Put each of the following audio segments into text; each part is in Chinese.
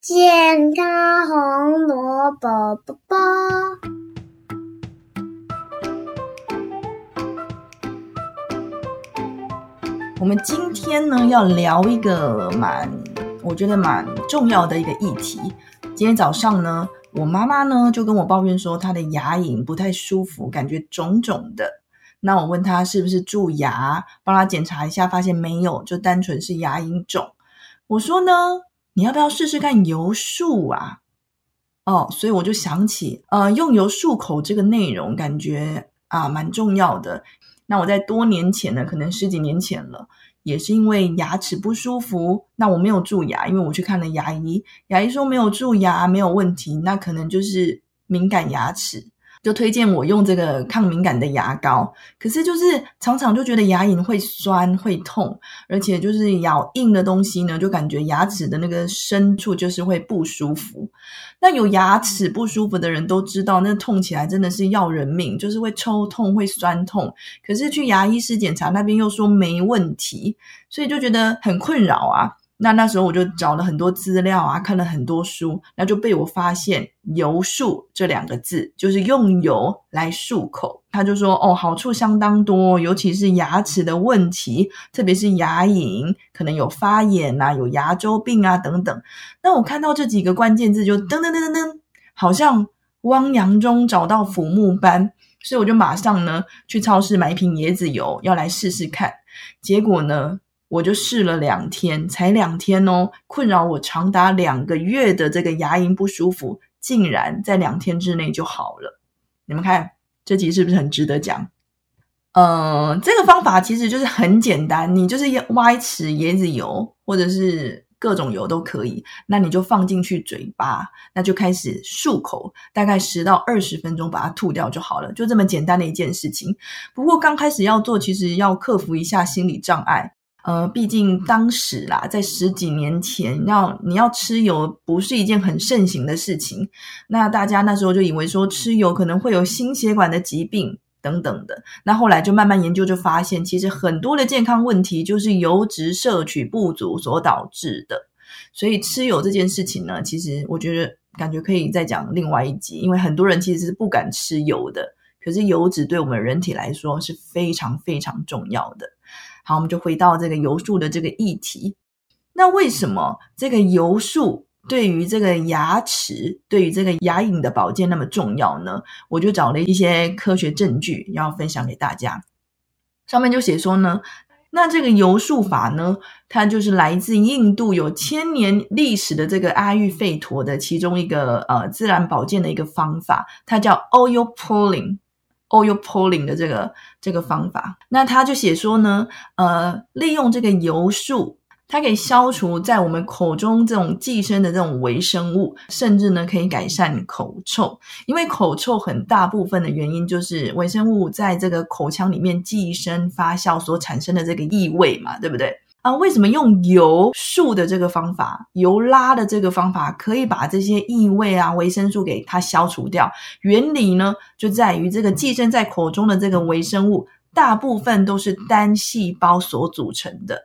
健康红萝卜卜卜。我们今天呢要聊一个蛮，我觉得蛮重要的一个议题。今天早上呢，我妈妈呢就跟我抱怨说，她的牙龈不太舒服，感觉肿肿的。那我问她是不是蛀牙，帮她检查一下，发现没有，就单纯是牙龈肿。我说呢，你要不要试试看油漱啊？哦，所以我就想起，呃，用油漱口这个内容，感觉啊蛮重要的。那我在多年前呢，可能十几年前了，也是因为牙齿不舒服，那我没有蛀牙，因为我去看了牙医，牙医说没有蛀牙，没有问题，那可能就是敏感牙齿。就推荐我用这个抗敏感的牙膏，可是就是常常就觉得牙龈会酸会痛，而且就是咬硬的东西呢，就感觉牙齿的那个深处就是会不舒服。那有牙齿不舒服的人都知道，那痛起来真的是要人命，就是会抽痛会酸痛。可是去牙医师检查那边又说没问题，所以就觉得很困扰啊。那那时候我就找了很多资料啊，看了很多书，那就被我发现“油漱”这两个字，就是用油来漱口。他就说：“哦，好处相当多，尤其是牙齿的问题，特别是牙龈可能有发炎啊，有牙周病啊等等。”那我看到这几个关键字，就噔噔噔噔噔，好像汪洋中找到浮木般，所以我就马上呢去超市买一瓶椰子油，要来试试看。结果呢？我就试了两天，才两天哦，困扰我长达两个月的这个牙龈不舒服，竟然在两天之内就好了。你们看这集是不是很值得讲？呃，这个方法其实就是很简单，你就是挖一匙椰子油，或者是各种油都可以，那你就放进去嘴巴，那就开始漱口，大概十到二十分钟把它吐掉就好了，就这么简单的一件事情。不过刚开始要做，其实要克服一下心理障碍。呃，毕竟当时啦，在十几年前，要你要吃油不是一件很盛行的事情。那大家那时候就以为说吃油可能会有心血管的疾病等等的。那后来就慢慢研究，就发现其实很多的健康问题就是油脂摄取不足所导致的。所以吃油这件事情呢，其实我觉得感觉可以再讲另外一集，因为很多人其实是不敢吃油的。可是油脂对我们人体来说是非常非常重要的。好，我们就回到这个油漱的这个议题。那为什么这个油漱对于这个牙齿、对于这个牙龈的保健那么重要呢？我就找了一些科学证据要分享给大家。上面就写说呢，那这个油漱法呢，它就是来自印度有千年历史的这个阿育吠陀的其中一个呃自然保健的一个方法，它叫 oil pulling。Oil pulling 的这个这个方法，那他就写说呢，呃，利用这个油漱，它可以消除在我们口中这种寄生的这种微生物，甚至呢可以改善口臭。因为口臭很大部分的原因就是微生物在这个口腔里面寄生发酵所产生的这个异味嘛，对不对？啊，为什么用油漱的这个方法，油拉的这个方法可以把这些异味啊、维生素给它消除掉？原理呢，就在于这个寄生在口中的这个微生物，大部分都是单细胞所组成的，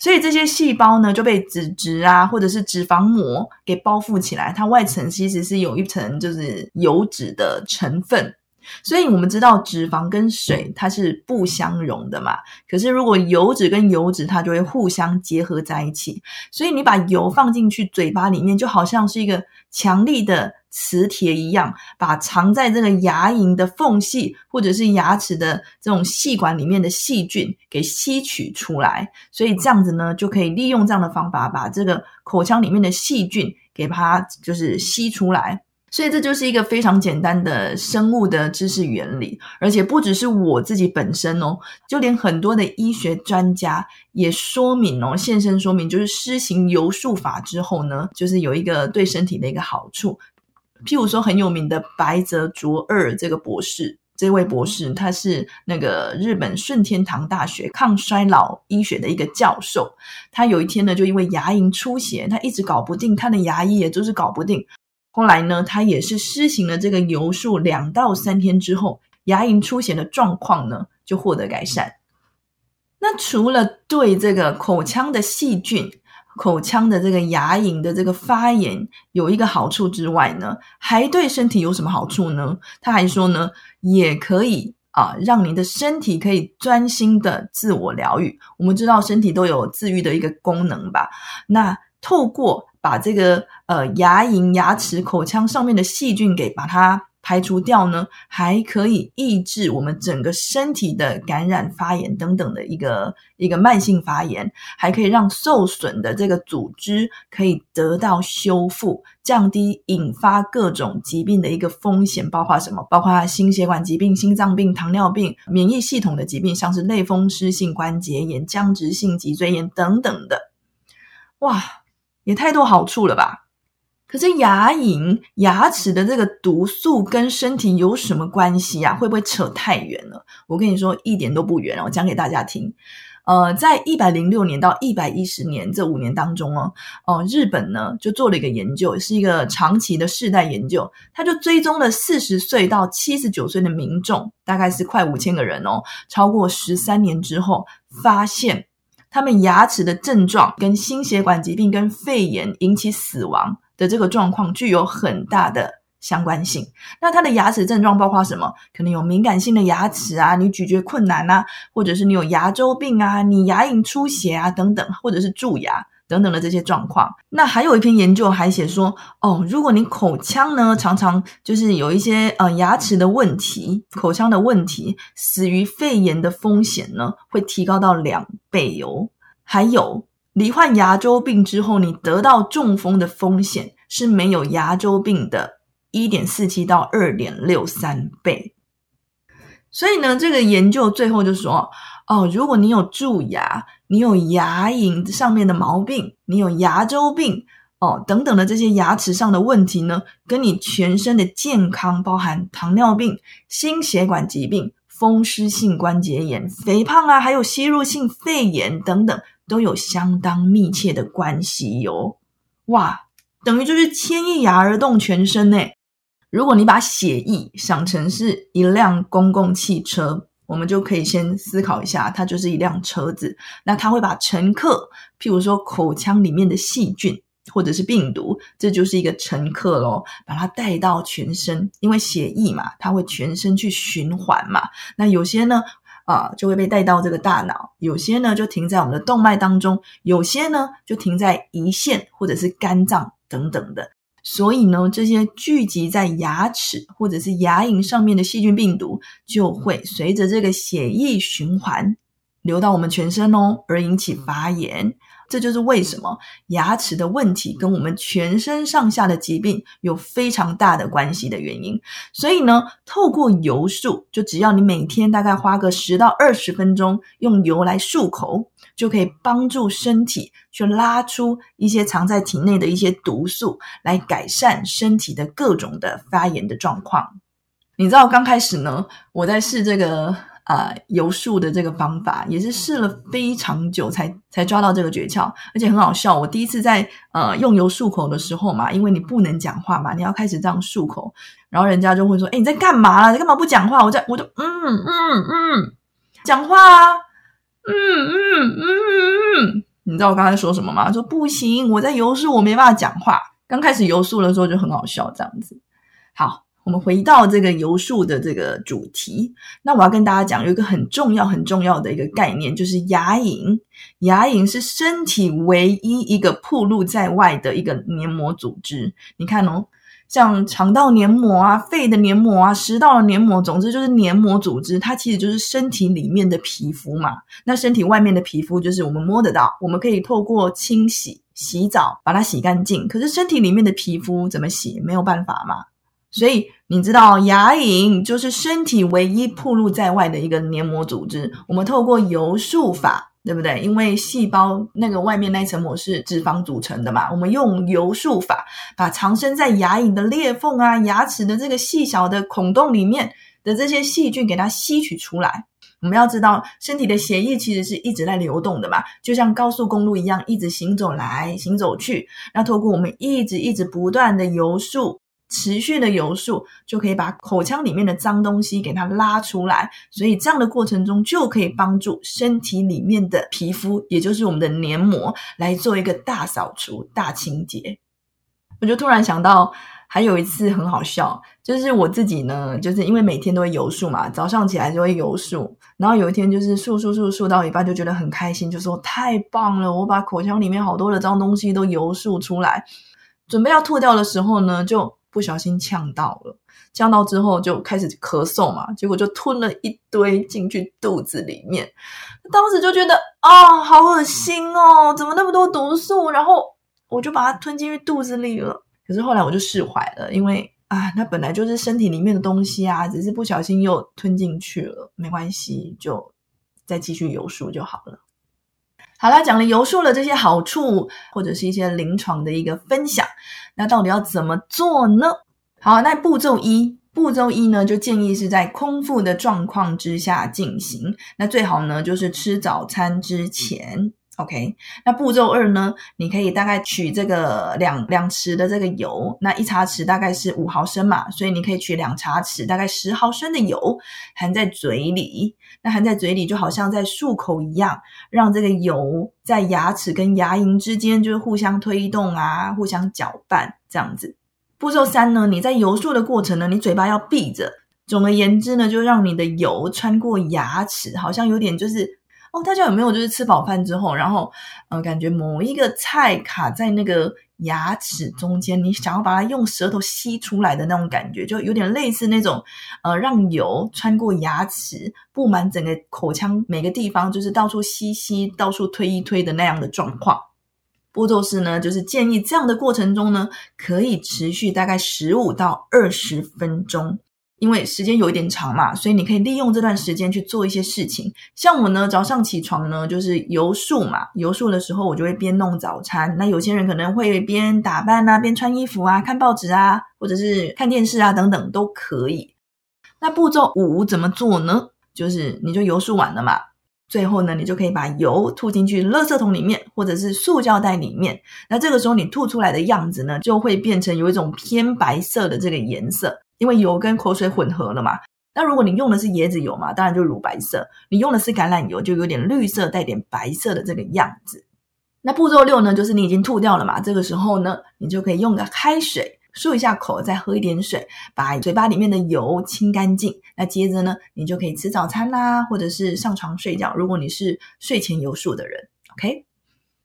所以这些细胞呢就被脂质啊，或者是脂肪膜给包覆起来，它外层其实是有一层就是油脂的成分。所以我们知道脂肪跟水它是不相容的嘛，可是如果油脂跟油脂它就会互相结合在一起。所以你把油放进去嘴巴里面，就好像是一个强力的磁铁一样，把藏在这个牙龈的缝隙或者是牙齿的这种细管里面的细菌给吸取出来。所以这样子呢，就可以利用这样的方法，把这个口腔里面的细菌给它就是吸出来。所以这就是一个非常简单的生物的知识原理，而且不只是我自己本身哦，就连很多的医学专家也说明哦，现身说明，就是施行游术法之后呢，就是有一个对身体的一个好处。譬如说很有名的白泽卓二这个博士，这位博士他是那个日本顺天堂大学抗衰老医学的一个教授，他有一天呢，就因为牙龈出血，他一直搞不定，看的牙医也就是搞不定。后来呢，他也是施行了这个油术两到三天之后，牙龈出血的状况呢就获得改善。那除了对这个口腔的细菌、口腔的这个牙龈的这个发炎有一个好处之外呢，还对身体有什么好处呢？他还说呢，也可以啊，让您的身体可以专心的自我疗愈。我们知道身体都有自愈的一个功能吧？那透过把这个呃牙龈、牙齿、口腔上面的细菌给把它。排除掉呢，还可以抑制我们整个身体的感染、发炎等等的一个一个慢性发炎，还可以让受损的这个组织可以得到修复，降低引发各种疾病的一个风险，包括什么？包括心血管疾病、心脏病、糖尿病、免疫系统的疾病，像是类风湿性关节炎、僵直性脊椎炎等等的。哇，也太多好处了吧！可是牙龈、牙齿的这个毒素跟身体有什么关系啊？会不会扯太远了？我跟你说，一点都不远。我讲给大家听。呃，在一百零六年到一百一十年这五年当中哦，哦，日本呢就做了一个研究，是一个长期的世代研究，他就追踪了四十岁到七十九岁的民众，大概是快五千个人哦，超过十三年之后，发现他们牙齿的症状跟心血管疾病跟肺炎引起死亡。的这个状况具有很大的相关性。那他的牙齿症状包括什么？可能有敏感性的牙齿啊，你咀嚼困难啊，或者是你有牙周病啊，你牙龈出血啊等等，或者是蛀牙等等的这些状况。那还有一篇研究还写说，哦，如果你口腔呢常常就是有一些呃牙齿的问题，口腔的问题，死于肺炎的风险呢会提高到两倍哦。还有。罹患牙周病之后，你得到中风的风险是没有牙周病的一点四七到二点六三倍。所以呢，这个研究最后就说：哦，如果你有蛀牙，你有牙龈上面的毛病，你有牙周病，哦等等的这些牙齿上的问题呢，跟你全身的健康，包含糖尿病、心血管疾病、风湿性关节炎、肥胖啊，还有吸入性肺炎等等。都有相当密切的关系哟，哇，等于就是牵一牙而动全身呢。如果你把血液想成是一辆公共汽车，我们就可以先思考一下，它就是一辆车子。那它会把乘客，譬如说口腔里面的细菌或者是病毒，这就是一个乘客喽，把它带到全身，因为血液嘛，它会全身去循环嘛。那有些呢？啊，就会被带到这个大脑，有些呢就停在我们的动脉当中，有些呢就停在胰腺或者是肝脏等等的。所以呢，这些聚集在牙齿或者是牙龈上面的细菌病毒，就会随着这个血液循环流到我们全身哦，而引起发炎。这就是为什么牙齿的问题跟我们全身上下的疾病有非常大的关系的原因。所以呢，透过油漱，就只要你每天大概花个十到二十分钟，用油来漱口，就可以帮助身体去拉出一些藏在体内的一些毒素，来改善身体的各种的发炎的状况。你知道刚开始呢，我在试这个。啊，油漱的这个方法也是试了非常久才才抓到这个诀窍，而且很好笑。我第一次在呃用油漱口的时候嘛，因为你不能讲话嘛，你要开始这样漱口，然后人家就会说：“哎，你在干嘛？你干嘛不讲话？”我在我就嗯嗯嗯，讲话啊，嗯嗯嗯嗯，你知道我刚才说什么吗？说不行，我在油漱，我没办法讲话。刚开始油漱的时候就很好笑，这样子。好。我们回到这个油漱的这个主题，那我要跟大家讲有一个很重要、很重要的一个概念，就是牙龈。牙龈是身体唯一一个暴露在外的一个黏膜组织。你看哦，像肠道黏膜啊、肺的黏膜啊、食道的黏膜，总之就是黏膜组织，它其实就是身体里面的皮肤嘛。那身体外面的皮肤就是我们摸得到，我们可以透过清洗、洗澡把它洗干净。可是身体里面的皮肤怎么洗？没有办法嘛。所以你知道，牙龈就是身体唯一暴露在外的一个黏膜组织。我们透过油漱法，对不对？因为细胞那个外面那层膜是脂肪组成的嘛，我们用油漱法把藏身在牙龈的裂缝啊、牙齿的这个细小的孔洞里面的这些细菌给它吸取出来。我们要知道，身体的血液其实是一直在流动的嘛，就像高速公路一样，一直行走来行走去。那透过我们一直一直不断的油漱。持续的游漱就可以把口腔里面的脏东西给它拉出来，所以这样的过程中就可以帮助身体里面的皮肤，也就是我们的黏膜来做一个大扫除、大清洁。我就突然想到，还有一次很好笑，就是我自己呢，就是因为每天都会游漱嘛，早上起来就会游漱，然后有一天就是漱漱漱漱到一半就觉得很开心，就说太棒了，我把口腔里面好多的脏东西都游漱出来，准备要吐掉的时候呢，就。不小心呛到了，呛到之后就开始咳嗽嘛，结果就吞了一堆进去肚子里面。当时就觉得啊，好恶心哦，怎么那么多毒素？然后我就把它吞进去肚子里了。可是后来我就释怀了，因为啊，那本来就是身体里面的东西啊，只是不小心又吞进去了，没关系，就再继续游书就好了。好啦，讲了游漱了这些好处，或者是一些临床的一个分享。那到底要怎么做呢？好，那步骤一，步骤一呢，就建议是在空腹的状况之下进行。那最好呢，就是吃早餐之前。OK，那步骤二呢，你可以大概取这个两两匙的这个油，那一茶匙大概是五毫升嘛，所以你可以取两茶匙，大概十毫升的油含在嘴里。那含在嘴里就好像在漱口一样，让这个油在牙齿跟牙龈之间就是互相推动啊，互相搅拌这样子。步骤三呢，你在游漱的过程呢，你嘴巴要闭着。总而言之呢，就让你的油穿过牙齿，好像有点就是。哦，大家有没有就是吃饱饭之后，然后呃，感觉某一个菜卡在那个牙齿中间，你想要把它用舌头吸出来的那种感觉，就有点类似那种呃，让油穿过牙齿，布满整个口腔每个地方，就是到处吸吸，到处推一推的那样的状况。步骤是呢，就是建议这样的过程中呢，可以持续大概十五到二十分钟。因为时间有一点长嘛，所以你可以利用这段时间去做一些事情。像我呢，早上起床呢，就是游漱嘛。游漱的时候，我就会边弄早餐。那有些人可能会边打扮啊，边穿衣服啊，看报纸啊，或者是看电视啊，等等都可以。那步骤五怎么做呢？就是你就游漱完了嘛，最后呢，你就可以把油吐进去垃圾桶里面，或者是塑胶袋里面。那这个时候你吐出来的样子呢，就会变成有一种偏白色的这个颜色。因为油跟口水混合了嘛，那如果你用的是椰子油嘛，当然就乳白色；你用的是橄榄油，就有点绿色，带点白色的这个样子。那步骤六呢，就是你已经吐掉了嘛，这个时候呢，你就可以用个开水漱一下口，再喝一点水，把嘴巴里面的油清干净。那接着呢，你就可以吃早餐啦，或者是上床睡觉。如果你是睡前油漱的人，OK。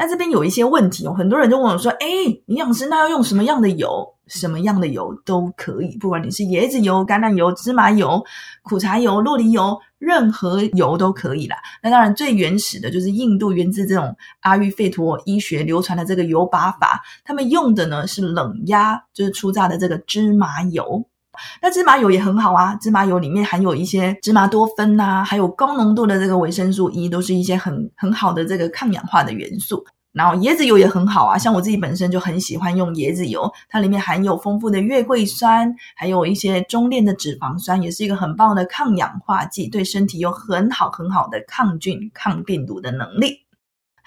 那这边有一些问题哦，很多人就问我说：“哎，营养师，那要用什么样的油？什么样的油都可以，不管你是椰子油、橄榄油、芝麻油、苦茶油、洛梨油，任何油都可以啦。那当然，最原始的就是印度源自这种阿育吠陀医学流传的这个油拔法，他们用的呢是冷压，就是初榨的这个芝麻油。那芝麻油也很好啊，芝麻油里面含有一些芝麻多酚呐，还有高浓度的这个维生素 E，都是一些很很好的这个抗氧化的元素。然后椰子油也很好啊，像我自己本身就很喜欢用椰子油，它里面含有丰富的月桂酸，还有一些中链的脂肪酸，也是一个很棒的抗氧化剂，对身体有很好很好的抗菌、抗病毒的能力。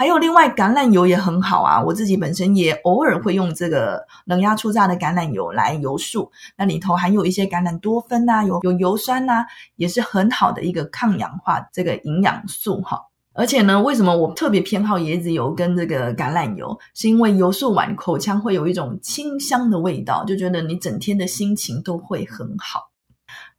还有另外橄榄油也很好啊，我自己本身也偶尔会用这个冷压初榨的橄榄油来油漱，那里头含有一些橄榄多酚呐，有有油酸呐，也是很好的一个抗氧化这个营养素哈。而且呢，为什么我特别偏好椰子油跟这个橄榄油？是因为油漱完口腔会有一种清香的味道，就觉得你整天的心情都会很好。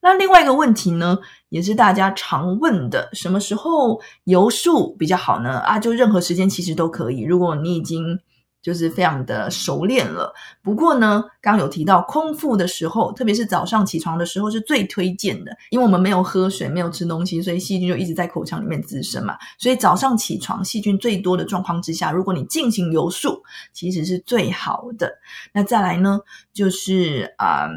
那另外一个问题呢，也是大家常问的，什么时候游漱比较好呢？啊，就任何时间其实都可以。如果你已经就是非常的熟练了，不过呢，刚有提到空腹的时候，特别是早上起床的时候是最推荐的，因为我们没有喝水，没有吃东西，所以细菌就一直在口腔里面滋生嘛。所以早上起床细菌最多的状况之下，如果你进行游漱，其实是最好的。那再来呢，就是啊。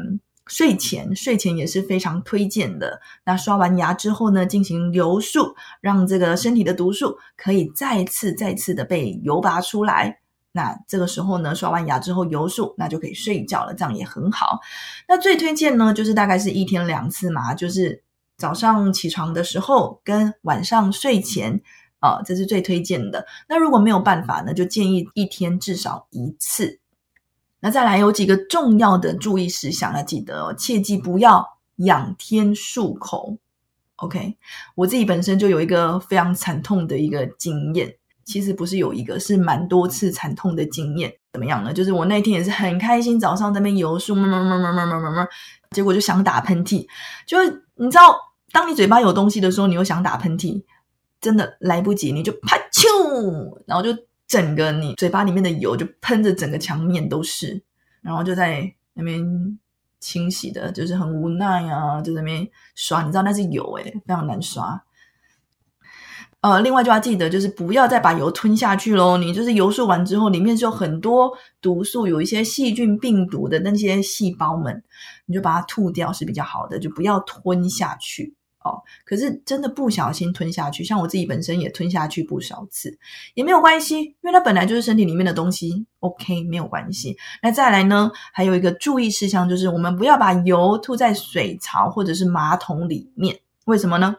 睡前，睡前也是非常推荐的。那刷完牙之后呢，进行油漱，让这个身体的毒素可以再次、再次的被油拔出来。那这个时候呢，刷完牙之后油漱，那就可以睡觉了，这样也很好。那最推荐呢，就是大概是一天两次嘛，就是早上起床的时候跟晚上睡前啊，这是最推荐的。那如果没有办法呢，就建议一天至少一次。那再来有几个重要的注意事项要记得哦切记不要仰天漱口。Ok 我自己本身就有一个非常惨痛的一个经验其实不是有一个是蛮多次惨痛的经验。怎么样呢？就是我那天也是很开心早上在那边游说么么么结果就想打喷嚏。就是你知道当你嘴巴有东西的时候你又想打喷嚏真的来不及你就啪啾然后就整个你嘴巴里面的油就喷着整个墙面都是，然后就在那边。清洗的，就是很无奈啊，就在那边刷，你知道那是油诶，非常难刷。呃，另外就要记得，就是不要再把油吞下去喽。你就是油漱完之后，里面是有很多毒素，有一些细菌、病毒的那些细胞们，你就把它吐掉是比较好的，就不要吞下去。哦，可是真的不小心吞下去，像我自己本身也吞下去不少次，也没有关系，因为它本来就是身体里面的东西，OK，没有关系。那再来呢，还有一个注意事项就是，我们不要把油吐在水槽或者是马桶里面，为什么呢？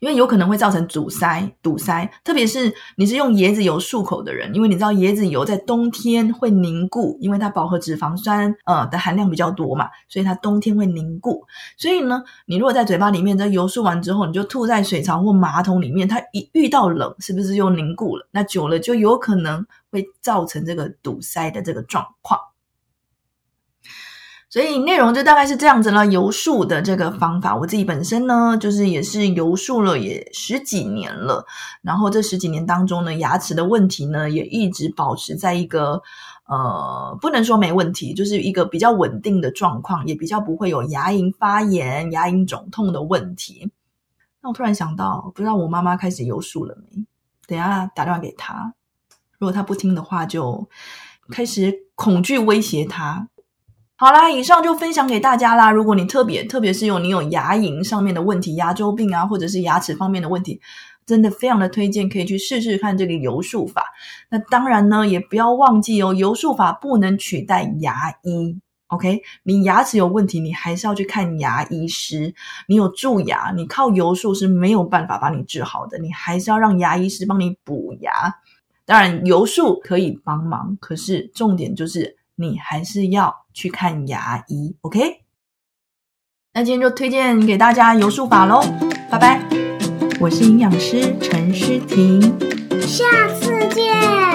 因为有可能会造成阻塞、堵塞，特别是你是用椰子油漱口的人，因为你知道椰子油在冬天会凝固，因为它饱和脂肪酸呃的含量比较多嘛，所以它冬天会凝固。所以呢，你如果在嘴巴里面在油漱完之后，你就吐在水槽或马桶里面，它一遇到冷，是不是又凝固了？那久了就有可能会造成这个堵塞的这个状况。所以内容就大概是这样子了。游树的这个方法，我自己本身呢，就是也是游树了也十几年了。然后这十几年当中呢，牙齿的问题呢，也一直保持在一个呃，不能说没问题，就是一个比较稳定的状况，也比较不会有牙龈发炎、牙龈肿痛的问题。那我突然想到，不知道我妈妈开始游树了没？等下打电话给她，如果她不听的话，就开始恐惧威胁她。好啦，以上就分享给大家啦。如果你特别，特别是有你有牙龈上面的问题、牙周病啊，或者是牙齿方面的问题，真的非常的推荐可以去试试看这个油术法。那当然呢，也不要忘记哦，油术法不能取代牙医。OK，你牙齿有问题，你还是要去看牙医师。你有蛀牙，你靠油术是没有办法把你治好的，你还是要让牙医师帮你补牙。当然，油术可以帮忙，可是重点就是。你还是要去看牙医，OK？那今天就推荐给大家油术法喽，拜拜！我是营养师陈诗婷，下次见。